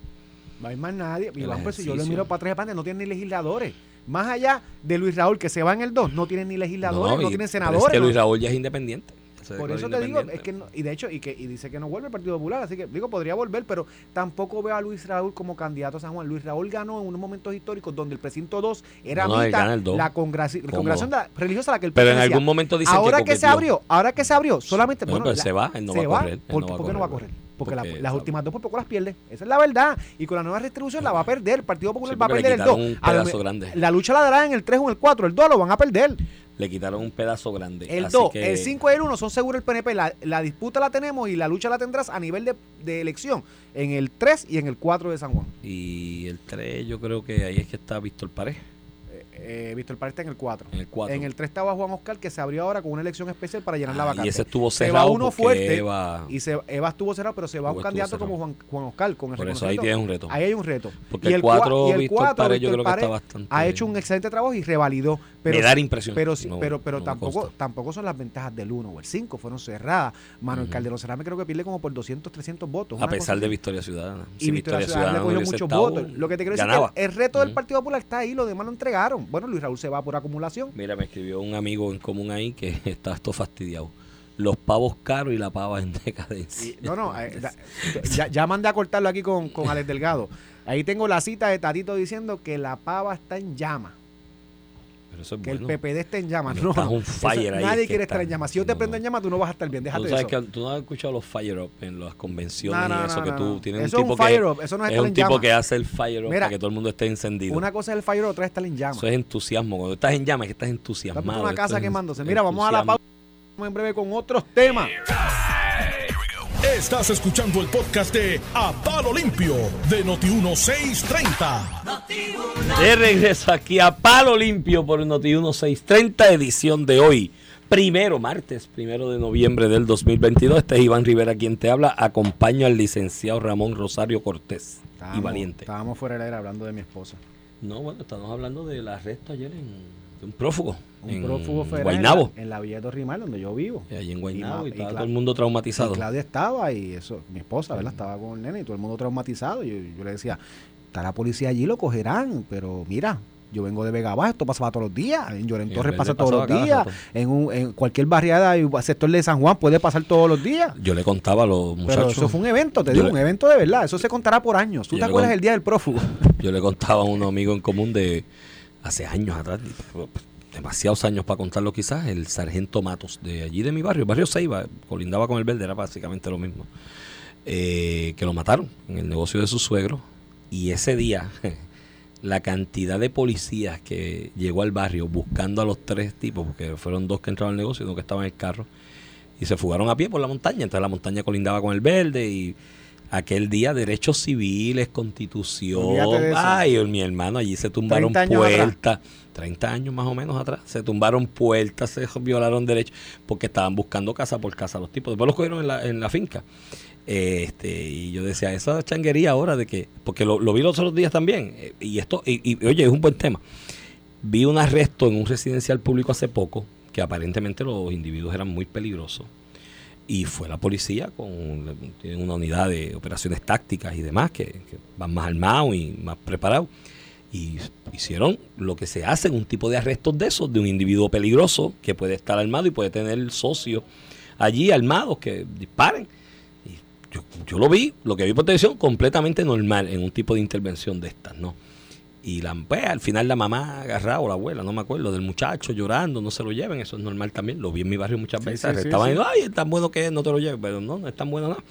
No hay más nadie. Y pues, si yo lo miro para atrás de no tienen ni legisladores. Más allá de Luis Raúl, que se va en el 2, no tienen ni legisladores, no, y- tienen senadores. Es que no- Luis Raúl ya es independiente. Por eso te digo, es que no- y de hecho, y que y dice que no vuelve el Partido Popular, así que digo, podría volver, pero tampoco veo a Luis Raúl como candidato a San Juan. Luis Raúl ganó en unos momentos históricos donde el precinto 2 era No, mitad el la congregación religiosa a la que él Pero en algún momento dicen ahora que que, se abrió, ahora que se abrió, solamente Bueno, pero la- se va, él no se va a correr, ¿Por, no va a por qué no va a correr? Porque, la- porque las últimas dos por poco las pierde. Esa es la verdad. Y con la nueva distribución la va a perder. El Partido Popular Sí, va a perder el 2. quitaron un A lo pedazo me- grande. La lucha la darán en el 3 o en el 4. El 2 lo van a perder. Le quitaron un pedazo grande. El así 2, que- el 5 y el 1 son seguros el PNP. La, la disputa la tenemos y la lucha la tendrás a nivel de, de elección en el 3 y en el 4 de San Juan. Y el 3, yo creo que ahí es que está Víctor Pared. Eh, Víctor Párez está en el 4. En el 4. En el 3 estaba Juan Oscar, que se abrió ahora con una elección especial para llenar la vacante. Ah, y ese estuvo Se cerrado va uno fuerte Eva- Y se, Eva estuvo cerrado, pero se va un Estuvo candidato cerrado. como Juan, Juan Oscar. Con el Por eso ahí tienes un reto. Ahí hay un reto. Porque Y el cua- 4, y el Víctor Pared, yo Víctor creo que está Pared bastante. Ha hecho un excelente trabajo y revalidó. Pero, Me da la impresión. Pero, sí, No- pero, pero no tampoco, tampoco son las ventajas del 1 o el 5. Fueron cerradas. Manuel Ujú. Calderón Cerame creo que pierde como por 200, 300 votos. A pesar cosa de. Victoria Ciudadana. Y Victoria Ciudadana le cogió muchos estado, votos. Lo que te quiero decir es que el, reto del. Partido Popular está ahí, los demás lo entregaron. Bueno, Luis Raúl se va por acumulación. Mira, me escribió un amigo en común ahí que está esto fastidiado. Los pavos caros y la pava en decadencia. No, no, eh, ya, ya mandé a cortarlo aquí con, con Alex Delgado. Ahí tengo la cita de Tatito diciendo que la pava está en llama, Pero eso es que bueno. el PPD está en llamas. No, estás on eso- fire ahí nadie es quiere estar en llamas. Si yo te No, prendo no. en llamas, tú no vas a estar bien. Déjate Tú sabes eso. que tú no has escuchado los fire up en las convenciones No, no, y eso no, que no, tú no. tienes Eso un es un tipo fire que up, eso no es es un tipo llamas. que hace el fire up Mira, para que todo el mundo esté encendido. Una cosa es el fire, otra es estar en llamas. Eso es entusiasmo. Cuando estás en llamas, es que estás Está entusiasmado. una Esto casa quemándose. Mira, vamos a la pausa. En breve con otros temas. Estás escuchando el podcast de A Palo Limpio de Noti1630. De regreso aquí a Palo Limpio por Noti 1630, edición de hoy. Primero, martes, primero de noviembre del 2022. Este es Iván Rivera quien te habla. Acompaño al licenciado Ramón Rosario Cortés. y Valiente. Estábamos fuera del aire hablando de mi esposa. No, bueno, estamos hablando del arresto ayer en, un prófugo. Un en prófugo federal Guaynabo. En la, Villa de Torrimal, donde yo vivo. Y allí en Guaynabo y, todo el mundo traumatizado. Y Claudia estaba y eso, mi esposa, ¿verdad? Estaba con el nene y todo el mundo traumatizado. Y yo, yo le decía, está la policía allí, lo cogerán, pero mira, yo vengo de Vega Baja, esto pasaba todos los días, en Lloren En Torres pasa todos los días, rato. en, un, en cualquier barriada y sector de San Juan puede pasar todos los días. Yo le contaba a los Pero muchachos. eso fue un evento, te digo, le- un evento de verdad. Eso se contará por años. ¿Tú Yo te acuerdas con- el día del prófugo? Yo le contaba a un amigo en común de hace años atrás, demasiados años para contarlo quizás, el sargento Matos de allí de mi barrio, el barrio Ceiba, colindaba con el verde, era básicamente lo mismo, eh, que lo mataron en el negocio de su suegro y ese día la cantidad de policías que llegó al barrio buscando a los tres tipos, porque fueron dos que entraron al negocio y dos que estaban en el carro, y se fugaron a pie por la montaña, entonces la montaña colindaba con el verde y aquel día derechos civiles, constitución, ay, mi hermano, allí se tumbaron 30 años atrás. puertas, 30 años más o menos atrás, se tumbaron puertas, se violaron derechos, porque estaban buscando casa por casa los tipos, después los cogieron en la, en la finca. Este, y yo decía, esa changuería ahora de que, porque lo, lo vi los otros días también, eh, y esto, y, y, oye, es un buen tema. Vi un arresto en un residencial público hace poco, que aparentemente los individuos eran muy peligrosos. Y fue la policía con tienen una unidad de operaciones tácticas y demás, que, van más armados y más preparados. Y hicieron lo que se hace en un tipo de arrestos de esos, de un individuo peligroso que puede estar armado y puede tener socios allí armados que disparen. Y yo, yo lo vi, lo que vi por televisión, completamente normal en un tipo de intervención de estas, ¿no? Y la, pues, al final la mamá agarrada o la abuela, no me acuerdo, del muchacho llorando, no se lo lleven, eso es normal también. Lo vi en mi barrio muchas veces. sí, sí, Estaban sí. diciendo, ay, es tan bueno que es, no te lo lleves, pero no, no es tan bueno nada.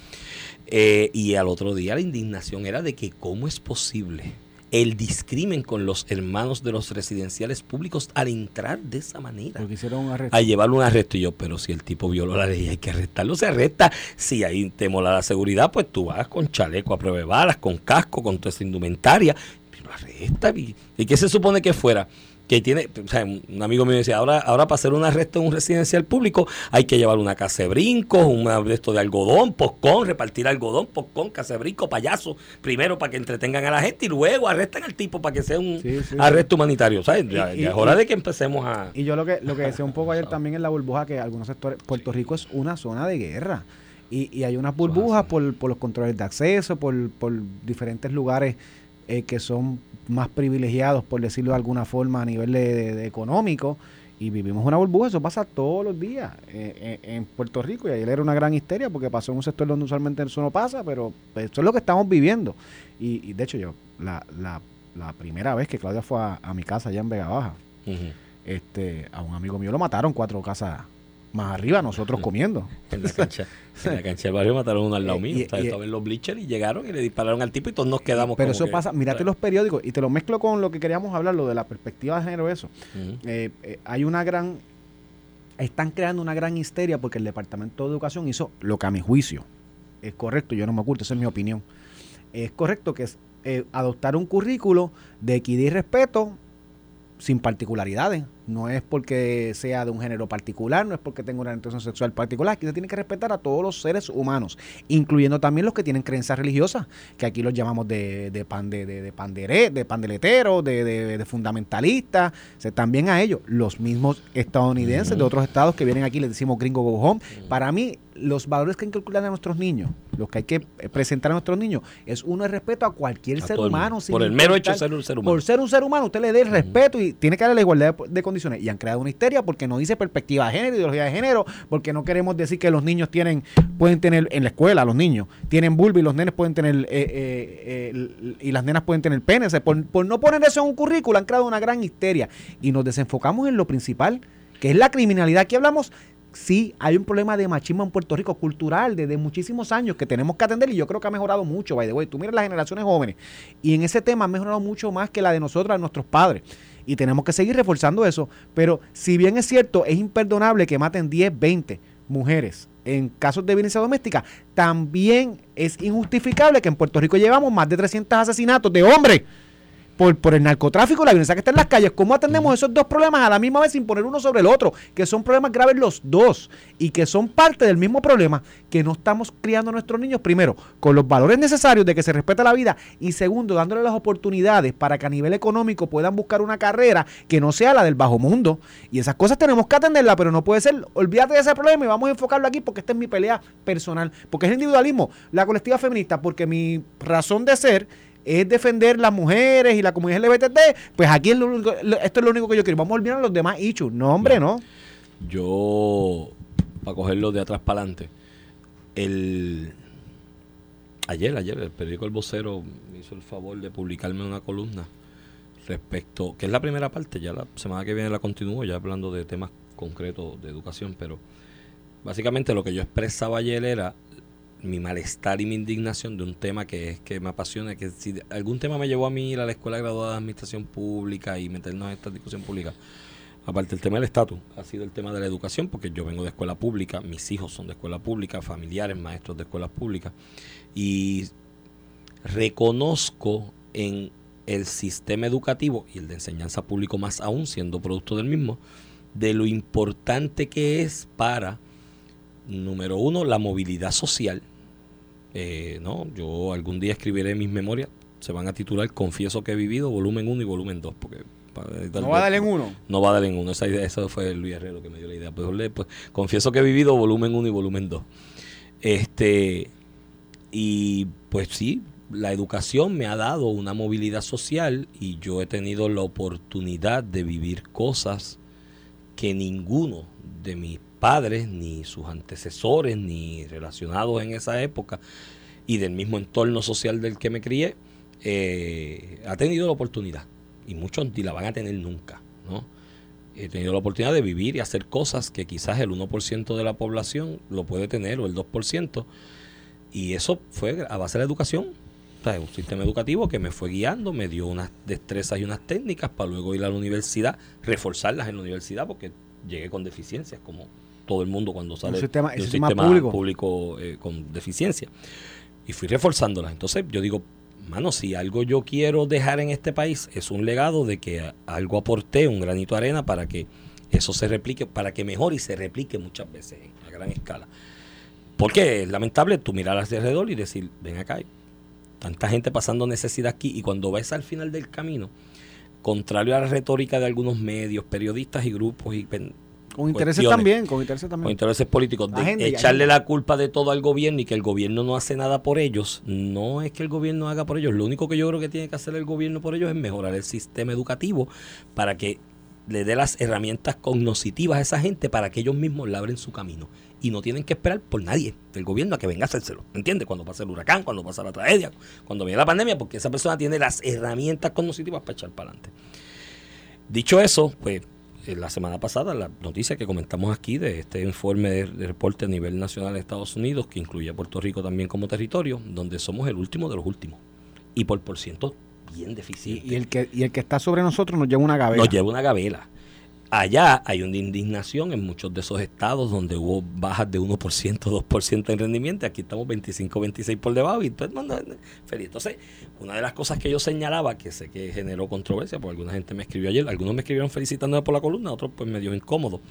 Eh, y al otro día la indignación era de que cómo es posible el discrimen con los hermanos de los residenciales públicos al entrar de esa manera. Porque hicieron un arresto. A llevarlo a un arresto. Y yo, pero si el tipo violó la ley, hay que arrestarlo, se arresta. Si ahí te mola la seguridad, pues tú vas con chaleco a prueba de balas, con casco, con toda esa indumentaria. Pero arresta. ¿Y, ¿Y qué se supone que fuera? que tiene, o sea, un amigo mío decía, ahora, ahora para hacer un arresto en un residencial público hay que llevar una casa de brincos, un esto de algodón, poscón, repartir algodón, poscón, casa de payaso, primero para que entretengan a la gente y luego arrestan al tipo para que sea un Sí, sí, arresto humanitario. ¿sabes? Ya, Y- ya es hora y- de que empecemos a... Y yo lo que, lo que decía un poco ayer también en la burbuja, que algunos sectores, Puerto Rico es una zona de guerra. Y, y hay unas burbujas por, por los controles de acceso, por, por diferentes lugares eh, que son más privilegiados, por decirlo de alguna forma, a nivel de, de- de económico. Y vivimos una burbuja, eso pasa todos los días eh, en, en Puerto Rico. Y ayer era una gran histeria porque pasó en un sector donde usualmente eso no pasa, pero eso es lo que estamos viviendo. Y, y de hecho, yo, la, la, la primera vez que Claudia fue a, a mi casa allá en Vega Baja, este, a un amigo mío lo mataron cuatro casas más arriba, nosotros comiendo. En la cancha, en la cancha del barrio mataron uno al lado Eh, mío. y- O sea, y- estaba en los bleachers y llegaron y le dispararon al tipo y todos nos quedamos Pero como eso que- pasa, mírate los periódicos y te lo mezclo con lo que queríamos hablar, lo de la perspectiva de género, eso. Eh, eh, hay una gran, están creando una gran histeria porque el Departamento de Educación hizo lo que a mi juicio es correcto, yo no me oculto, esa es mi opinión. Es correcto que es eh, adoptar un currículo de equidad y respeto sin particularidades. No es porque sea de un género particular, no es porque tenga una orientación sexual particular. Aquí se tiene que respetar a todos los seres humanos, incluyendo también los que tienen creencias religiosas, que aquí los llamamos de, de, pan, de, de, de pandere- de pandeleteros, de, de, de fundamentalistas. O sea, también a ellos, los mismos estadounidenses de otros estados que vienen aquí, les decimos gringo go home. Para mí, los valores que hay que inculcar a nuestros niños, los que hay que eh, presentar a nuestros niños, es uno el respeto a cualquier A ser humano. sin Por el mero hecho de ser un ser humano. Por ser un ser humano, usted le dé el respeto y tiene que darle la igualdad de, de Y han creado una histeria porque no dice perspectiva de género, ideología de género, porque no queremos decir que los niños tienen, pueden tener en la escuela, los niños tienen vulva y los nenes pueden tener, eh, eh, eh, y las nenas pueden tener pene. Por, por no poner eso en un currículo han creado una gran histeria. Y nos desenfocamos en lo principal, que es la criminalidad. Aquí hablamos sí hay un problema de machismo en Puerto Rico cultural desde muchísimos años que tenemos que atender y yo creo que ha mejorado mucho, by the way. Tú miras las generaciones jóvenes y en ese tema ha mejorado mucho más que la de nosotros, de nuestros padres. Y tenemos que seguir reforzando eso. Pero si bien es cierto, es imperdonable que maten 10, 20 mujeres en casos de violencia doméstica, también es injustificable que en Puerto Rico llevamos más de 300 asesinatos de hombres por, por el narcotráfico la violencia que está en las calles. ¿Cómo atendemos esos dos problemas a la misma vez sin poner uno sobre el otro? Que son problemas graves los dos y que son parte del mismo problema que no estamos criando a nuestros niños, primero, con los valores necesarios de que se respeta la vida y segundo, dándole las oportunidades para que a nivel económico puedan buscar una carrera que no sea la del bajo mundo. Y esas cosas tenemos que atenderlas, pero no puede ser, olvídate de ese problema y vamos a enfocarlo aquí porque esta es mi pelea personal, porque es el individualismo, la colectiva feminista, porque mi razón de ser es defender las mujeres y la comunidad LGBT, pues aquí es lo único- esto es lo único que yo quiero. Vamos a olvidar los demás issues. No, hombre, no. Yo, para cogerlo de atrás para adelante, el ayer, ayer, el periódico El Vocero me hizo el favor de publicarme una columna respecto, que es la primera parte, ya la semana que viene la continúo, ya hablando de temas concretos de educación, pero básicamente lo que yo expresaba ayer era mi malestar y mi indignación de un tema que es que me apasiona, que si algún tema me llevó a mí ir a la escuela graduada de administración pública y meternos en esta discusión pública, aparte del tema del estatus, ha sido el tema de la educación, porque yo vengo de escuela pública, mis hijos son de escuela pública, familiares, maestros de escuelas públicas, y reconozco en el sistema educativo y el de enseñanza público más aún, siendo producto del mismo, de lo importante que es para, número uno, la movilidad social. Eh, no, yo algún día escribiré mis memorias, se van a titular Confieso que he vivido, volumen 1 y volumen 2, porque editar- No va a darle en uno. no va a dar en uno. Esa idea, eso fue Luis Herrero que me dio la idea. Pues, pues, confieso que he vivido volumen 1 y volumen 2. Este, y pues sí, la educación me ha dado una movilidad social y yo he tenido la oportunidad de vivir cosas que ninguno de mis padres, ni sus antecesores, ni relacionados en esa época y del mismo entorno social del que me crié, eh, ha tenido la oportunidad. Y muchos ni la van a tener nunca, ¿no? He tenido la oportunidad de vivir y hacer cosas que quizás el 1% de la población lo puede tener o el 2%. Y eso fue a base de la educación. O sea, un sistema educativo que me fue guiando, me dio unas destrezas y unas técnicas para luego ir a la universidad, reforzarlas en la universidad, porque llegué con deficiencias, como todo el mundo cuando sale sistema- de un sistema sistema público. público eh, con deficiencia. Y fui reforzándolas. Entonces yo digo, mano, si algo yo quiero dejar en este país es un legado de que algo aporté, un granito de arena para que eso se replique, para que mejore y se replique muchas veces en a gran escala. Porque es lamentable tú mirar hacia alrededor y decir, ven acá, hay tanta gente pasando necesidad aquí y cuando ves al final del camino, contrario a la retórica de algunos medios, periodistas y grupos y Con intereses también, con intereses con también. intereses políticos, de Agenda y echarle la culpa de todo al gobierno y que el gobierno no hace nada por ellos, no es que el gobierno haga por ellos, lo único que yo creo que tiene que hacer el gobierno por ellos es mejorar el sistema educativo para que le dé las herramientas cognitivas a esa gente para que ellos mismos labren su camino. Y no tienen que esperar por nadie del gobierno a que venga a hacérselo. ¿Me entiendes? Cuando pasa el huracán, cuando pasa la tragedia, cuando viene la pandemia, porque esa persona tiene las herramientas cognitivas para echar para adelante. Dicho eso, pues la semana pasada la noticia que comentamos aquí de este informe de, de reporte a nivel nacional de Estados Unidos, que incluye a Puerto Rico también como territorio, donde somos el último de los últimos. Y por por ciento bien deficiente. y el que, y el que está sobre nosotros nos lleva una gaveta. Nos lleva una gavela. Allá hay una indignación en muchos de esos estados donde hubo bajas de 1%, 2% en rendimiento. Aquí estamos 25, 26 por debajo y todo el mundo feliz. Entonces, una de las cosas que yo señalaba, que sé que generó controversia, porque alguna gente me escribió ayer, algunos me escribieron felicitándome por la columna, otros pues medio incómodo.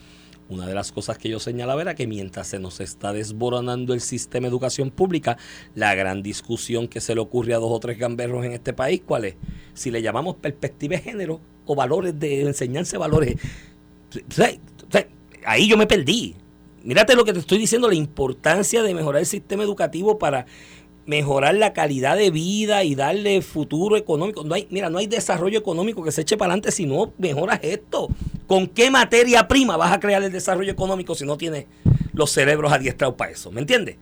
Una de las cosas que yo señalaba era que mientras se nos está desboronando el sistema de educación pública, la gran discusión que se le ocurre a dos o tres gamberros en este país, ¿cuál es? Si le llamamos perspectiva de género o valores de enseñanza valores. Ahí yo me perdí. Mírate lo que te estoy diciendo, la importancia de mejorar el sistema educativo para mejorar la calidad de vida y darle futuro económico. No hay, mira, no hay desarrollo económico que se eche para adelante si no mejoras esto. ¿Con qué materia prima vas a crear el desarrollo económico si no tienes los cerebros adiestrados para eso? ¿Me entiendes?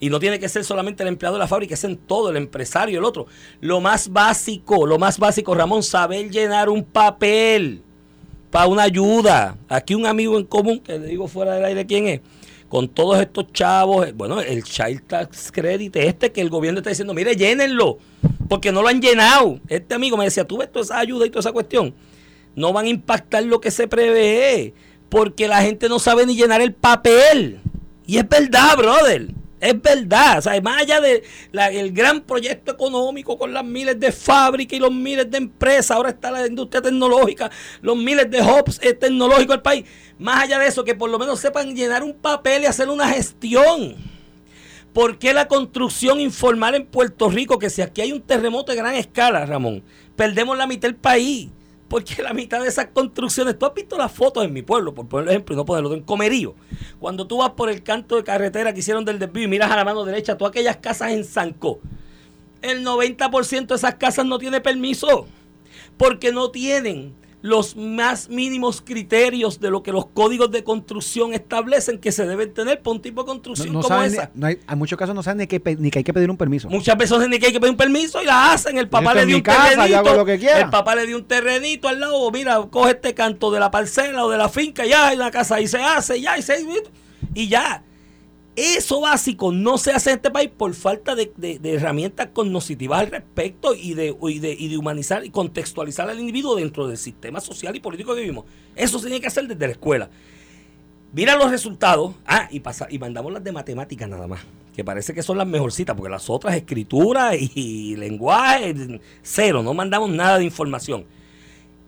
Y no tiene que ser solamente el empleado de la fábrica, es en todo, el empresario, el otro. Lo más básico, lo más básico, Ramón, saber llenar un papel para una ayuda. Aquí un amigo en común, que le digo fuera del aire quién es, con todos estos chavos, eh, bueno, el Child Tax Credit, este que el gobierno está diciendo, mire, llénenlo, porque no lo han llenado. Este amigo me decía, tú ves toda esa ayuda y toda esa cuestión, no van a impactar lo que se prevé, porque la gente no sabe ni llenar el papel. Y es verdad, brother. Es verdad, o sea, más allá del gran proyecto económico con las miles de fábricas y los miles de empresas, ahora está la industria tecnológica, los miles de hubs eh, tecnológicos del país, más allá de eso, que por lo menos sepan llenar un papel y hacer una gestión. ¿Por qué la construcción informal en Puerto Rico, que si aquí hay un terremoto de gran escala, Ramón, perdemos la mitad del país? Porque la mitad de esas construcciones, tú has visto las fotos en mi pueblo, por poner ejemplo, y no ponerlo en Comerío. Cuando tú vas por el canto de carretera que hicieron del desvío y miras a la mano derecha, todas aquellas casas en Zancó, el 90% de esas casas no tiene permiso, porque no tienen los más mínimos criterios de lo que los códigos de construcción establecen que se deben tener para un tipo de construcción no como ni- esa. no hay, en muchos casos no saben ni que, ni que hay que pedir un permiso. Muchas personas ni que hay que pedir un permiso y la hacen. El papá Esto le dio un casa, terrenito. lo que. El papá le dio un terrenito al lado. Mira, coge este canto de la parcela o de la finca, ya, y la casa ahí se hace, ya, y se. Y ya. Eso básico no se hace en este país por falta de, herramientas cognitivas al respecto y de, y, y humanizar y contextualizar al individuo dentro del sistema social y político que vivimos. Eso se tiene que hacer desde la escuela. Mira los resultados. Ah, y, pasa, y mandamos las de matemáticas nada más. Que parece que son las mejorcitas, porque las otras, escritura y, lenguaje, cero. No mandamos nada de información.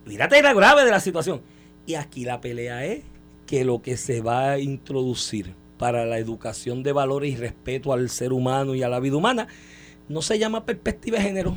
Mírate la grave de la situación. Y aquí la pelea es que lo que se va a introducir para la educación de valores y respeto al ser humano y a la vida humana no se llama perspectiva de género.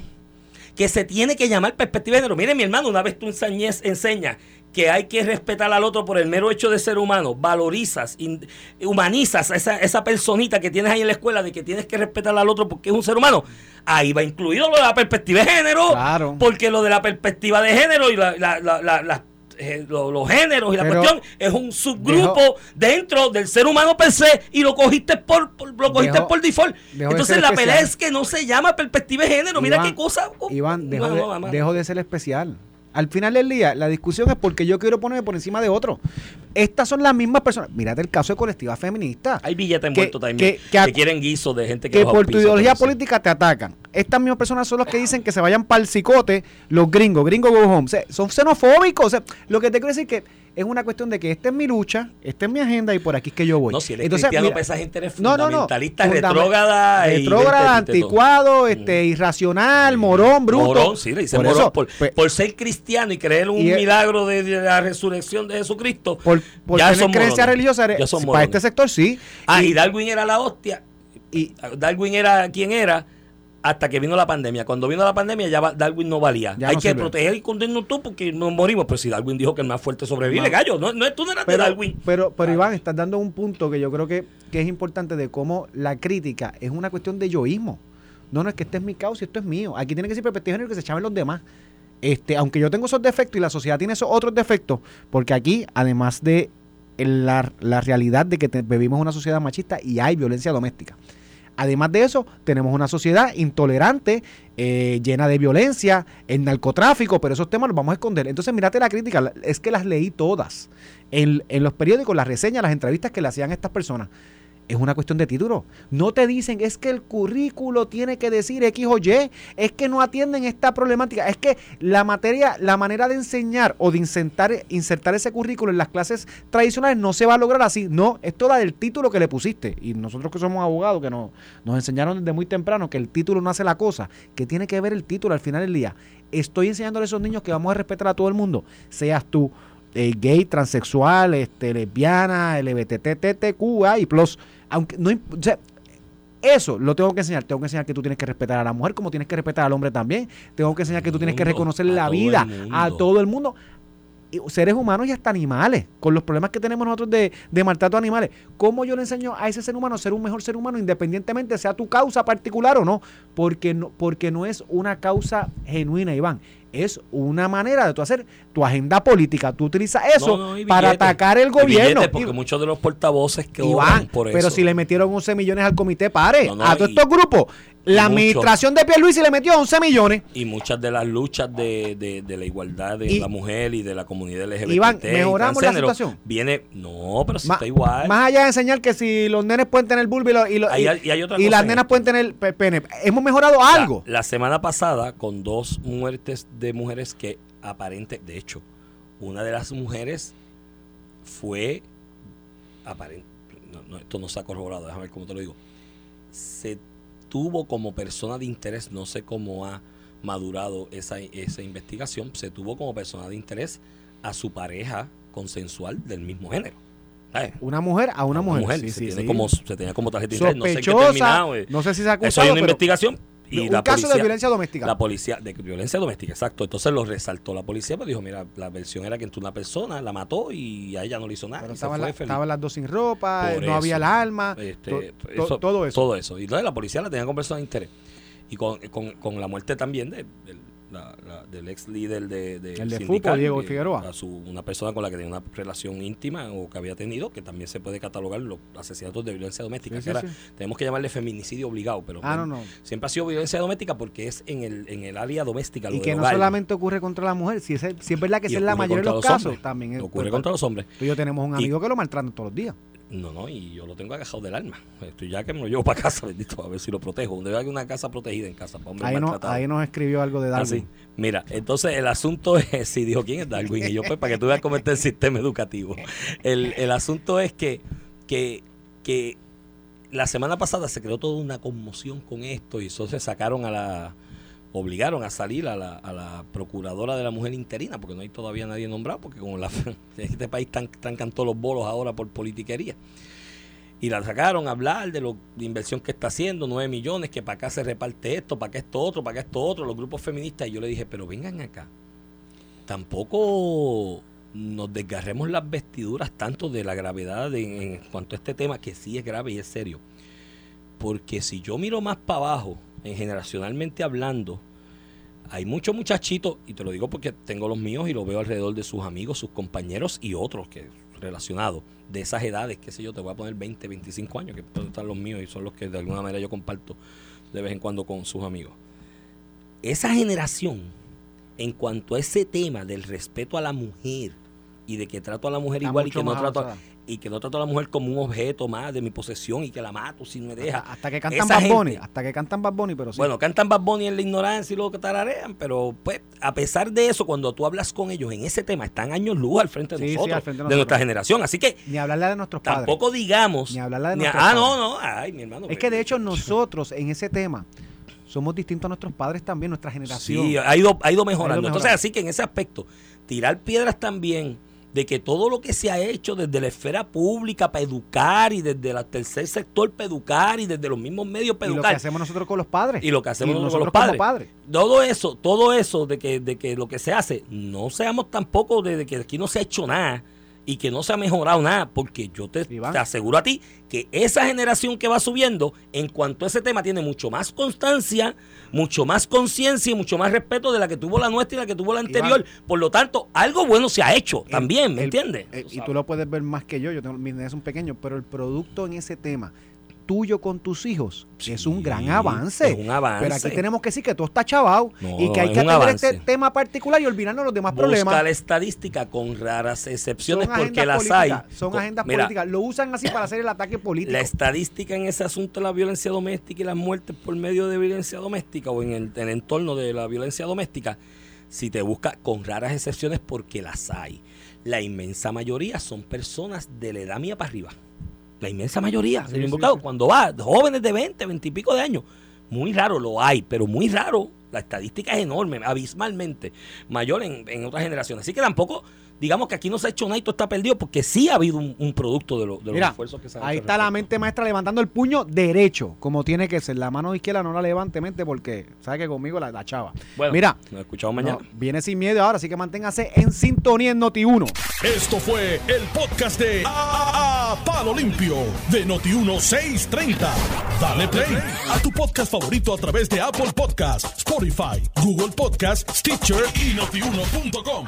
Que se tiene que llamar perspectiva de género. Mire, mi hermano, una vez tú enseñes, enseñas que hay que respetar al otro por el mero hecho de ser humano, valorizas, in- humanizas a esa, esa personita que tienes ahí en la escuela de que tienes que respetar al otro porque es un ser humano, ahí va incluido lo de la perspectiva de género. Claro. Porque lo de la perspectiva de género y la- la- la- las, eh, lo- los géneros y la Pero cuestión es un subgrupo dejó- dentro del ser humano per se y lo cogiste por, por- lo cogiste Dejó- por default. de Entonces la pelea es que no se llama perspectiva de género. Mira qué cosa. Iván, dejo, No, de, no, ser especial. Al final del día, la discusión es porque yo quiero ponerme por encima de otro. Estas son las mismas personas. Mírate el caso de colectiva feminista. Hay billetes envueltos también que- que, que a- quieren guisos de gente que, que por tu ideología política te atacan. Estas mismas personas son los que dicen que se vayan para el cicote los gringos, gringos go home. O sea, son xenofóbicos. O sea, lo que te quiero decir que es una cuestión de que esta es mi lucha, esta es mi agenda y por aquí es que yo voy. No, si eres Entonces, cristiano, mira, esa gente eres no, no, no. fundamentalista, Fundament- retrógrada. anticuado, este, irracional, morón, bruto. Morón, sí, le dicen Por morón. eso, por, pues, por ser cristiano y creer un y es- milagro de, de la resurrección de Jesucristo. por, por ya tener son creencia morones. religiosa, eres- Ya son para este sector sí. Ah, y, y Darwin era la hostia. y- Darwin era quien era hasta que vino la pandemia. Cuando vino la pandemia ya Darwin no valía. Ya Hay no que sirve. proteger y condenarnos tú porque nos morimos. Pero si Darwin dijo que el más fuerte sobrevive, No. gallo, no, no, tú no eras pero, de Darwin. pero, pero Iván, estás dando un punto que yo creo que, que es importante de cómo la crítica es una cuestión de yoísmo. No, no es que este es mi causa y esto es mío. Aquí tiene que ser perspectiva de género que se echaban los demás. Este, aunque yo tengo esos defectos y la sociedad tiene esos otros defectos, porque aquí, además de la, la realidad de que te- vivimos una sociedad machista y hay violencia doméstica. Además de eso, tenemos una sociedad intolerante, eh, llena de violencia, el narcotráfico, pero esos temas los vamos a esconder. Entonces, mírate la crítica, es que las leí todas. En, en los periódicos, las reseñas, las entrevistas que le hacían a estas personas. Es una cuestión de título. No te dicen, es que el currículo tiene que decir X o Y, es que no atienden esta problemática, es que la materia, la manera de enseñar o de insertar, insertar ese currículo en las clases tradicionales no se va a lograr así. No, es toda del título que le pusiste. Y nosotros que somos abogados, que nos, nos enseñaron desde muy temprano que el título no hace la cosa, que tiene que ver el título al final del día. Estoy enseñándole a esos niños que vamos a respetar a todo el mundo, seas tú eh, gay, transexual, este, lesbiana, LGBTTQA y plus. Aunque no, o sea, eso lo tengo que enseñar. Tengo que enseñar que tú tienes que respetar a la mujer como tienes que respetar al hombre también. Tengo que enseñar que tú tienes que reconocer la vida a todo el mundo. Seres humanos y hasta animales, con los problemas que tenemos nosotros de, de maltrato a animales. ¿Cómo yo le enseño a ese ser humano a ser un mejor ser humano independientemente sea tu causa particular o no? Porque no, porque no es una causa genuina, Iván. Es una manera de tú hacer tu agenda política. Tú utilizas eso No, no, y para atacar el gobierno. porque muchos de los portavoces que Iván, por pero eso. si le metieron 11 millones al comité, pare. No, a todos y- estos grupos. La administración de Pierluisi le metió 11 millones. y muchas de las luchas de, de, de la igualdad de Y- la mujer y de la comunidad LGBT Iván, ¿mejoramos la situación? viene no pero si Ma- está igual Más allá de enseñar que si los nenes pueden tener vulva y, lo- y, lo- Hay- y- hay y las en nenas esto. pueden tener pe- pene. Hemos mejorado La- algo. La, semana pasada, con dos muertes de mujeres que aparente, de hecho, una de las mujeres fue aparente, no, no, esto no se ha corroborado, déjame ver cómo te lo digo. Se tuvo como persona de interés, no sé cómo ha madurado esa, esa investigación, se tuvo como persona de interés a su pareja consensual del mismo género. ¿sabes? Una mujer a una mujer. Sí, se, sí, tiene sí. Como, se tenía como tarjeta de interés, no sé en qué Sospechosa. terminado. eh. No sé si se ha Eso hay acusado, una pero investigación. Y un la caso de violencia doméstica. La policía, de violencia doméstica, exacto. Entonces lo resaltó la policía, pues dijo, mira, la versión era que entró una persona, la mató y a ella no le hizo nada. Pero estaban, la- estaban las dos sin ropa, Por no había el alma, Este, to- to- eso- todo eso. Todo eso. Y entonces la policía la tenía con persona de interés. Y con, con, con la muerte también de, la- la- del ex líder de, de El de fútbol, Diego que- Figueroa. a su- una persona con la que tenía una relación íntima o que había tenido, que también se puede catalogar los asesinatos de violencia doméstica. Sí, que sí, sí. tenemos que llamarle feminicidio obligado, pero Ah, no, no. siempre ha sido violencia doméstica porque es en el, en el área doméstica. lo Y que no hogar. solamente ocurre contra la mujer, si es, si es verdad que es la mayoría de los los casos, hombres. también es- ocurre pues, contra los hombres. Tú y yo tenemos un Y- amigo que lo maltratan todos los días. No, no, y yo lo tengo agajado del alma. Estoy ya que me lo llevo para casa, bendito, a ver si lo protejo. Donde hay una casa protegida en casa para Ahí, no, ahí nos escribió algo de Darwin. Así. Mira, entonces el asunto es, si dijo quién es Darwin, y yo pues para que tú veas cómo está el sistema educativo. El, el asunto es que, que, que la semana pasada se creó toda una conmoción con esto y eso se sacaron a la, obligaron a salir a la, a la procuradora de la mujer interina, porque no hay todavía nadie nombrado, porque como la, este país están, trancan todos los bolos ahora por politiquería. Y la sacaron a hablar de la inversión que está haciendo, 9 millones, que para acá se reparte esto, para acá esto otro, para acá esto otro, los grupos feministas. Y yo le dije, pero vengan acá. Tampoco nos desgarremos las vestiduras tanto de la gravedad de- en cuanto a este tema, que sí es grave y es serio. Porque si yo miro más para abajo, en generacionalmente hablando, hay muchos muchachitos, y te lo digo porque tengo los míos y lo veo alrededor de sus amigos, sus compañeros y otros que relacionados de esas edades, qué sé yo, te voy a poner 20, 25 años, que pueden estar los míos y son los que de alguna manera yo comparto de vez en cuando con sus amigos. Esa generación en cuanto a ese tema del respeto a la mujer y de que trato a la mujer Está igual y que no trato a-. y que no trato a la mujer como un objeto más de mi posesión y que la mato si me deja. Hasta que cantan Esa Bad gente- Bunny, hasta que cantan Bad Bunny, pero sí. Bueno, cantan Bad Bunny en la ignorancia y luego que tararean, pero pues a pesar de eso, cuando tú hablas con ellos en ese tema, están años luz al frente de Sí, nosotros, frente de nosotros. nuestra generación. Así que ni hablarle de nuestros padres. tampoco digamos... Ni hablarla de ni- nuestros Ah, padres. no, no, ay, mi hermano. Es que de hecho nosotros en ese tema somos distintos a nuestros padres también, nuestra generación. Sí, ha ido, ha ido mejorando. mejorando. Entonces, así que en ese aspecto, tirar piedras también de que todo lo que se ha hecho desde la esfera pública para educar y desde el tercer sector para educar y desde los mismos medios para y lo que educar hacemos nosotros con los padres. y lo que hacemos nosotros, nosotros con los padres. Todo eso, todo eso de que, de que lo que se hace, no seamos tampoco de, de que aquí no se ha hecho nada y que no se ha mejorado nada, porque yo te, te aseguro a ti que esa generación que va subiendo, en cuanto a ese tema, tiene mucho más constancia, mucho más conciencia y mucho más respeto de la que tuvo la nuestra y la que tuvo la anterior. Por lo tanto, algo bueno se ha hecho El- también, ¿me el- entiendes? eh, y tú lo puedes ver más que yo, yo tengo, mis son pequeños, pero el producto en ese tema tuyo con tus hijos es un Sí, gran avance. es un avance. Pero aquí tenemos que decir que todo está chavado No, y que hay que atender este tema particular y olvidarnos los demás Busca problemas. la estadística con raras excepciones Son porque las hay. son Con- agendas mira, políticas. Lo usan así para hacer el ataque político. La estadística en ese asunto de la violencia doméstica y las muertes por medio de violencia doméstica o en el, en el entorno de la violencia doméstica, si te busca con raras excepciones porque las hay. La inmensa mayoría son personas de la edad mía para arriba. La inmensa mayoría, Sí, sí. cuando va, jóvenes de 20, 20 y pico de años. Muy raro lo hay, pero muy raro. La estadística es enorme, abismalmente mayor en, en otras generaciones. Así que tampoco, digamos que aquí no se ha hecho nada y todo está perdido porque sí ha habido un, un producto de, lo- de los Mira, esfuerzos que se han ahí hecho al está la mente maestra levantando el puño derecho, como tiene que ser. La mano izquierda no la levante mente porque sabe que conmigo la, la chava. Bueno, Mira, nos escuchamos mañana. no, viene sin miedo ahora, así que manténgase en sintonía en Noti1. Esto fue el podcast de A, A- Palo Limpio de Noti1630. Dale play a tu podcast favorito a través de Apple Podcasts, Spotify, Google Podcasts, Stitcher y notiuno.com.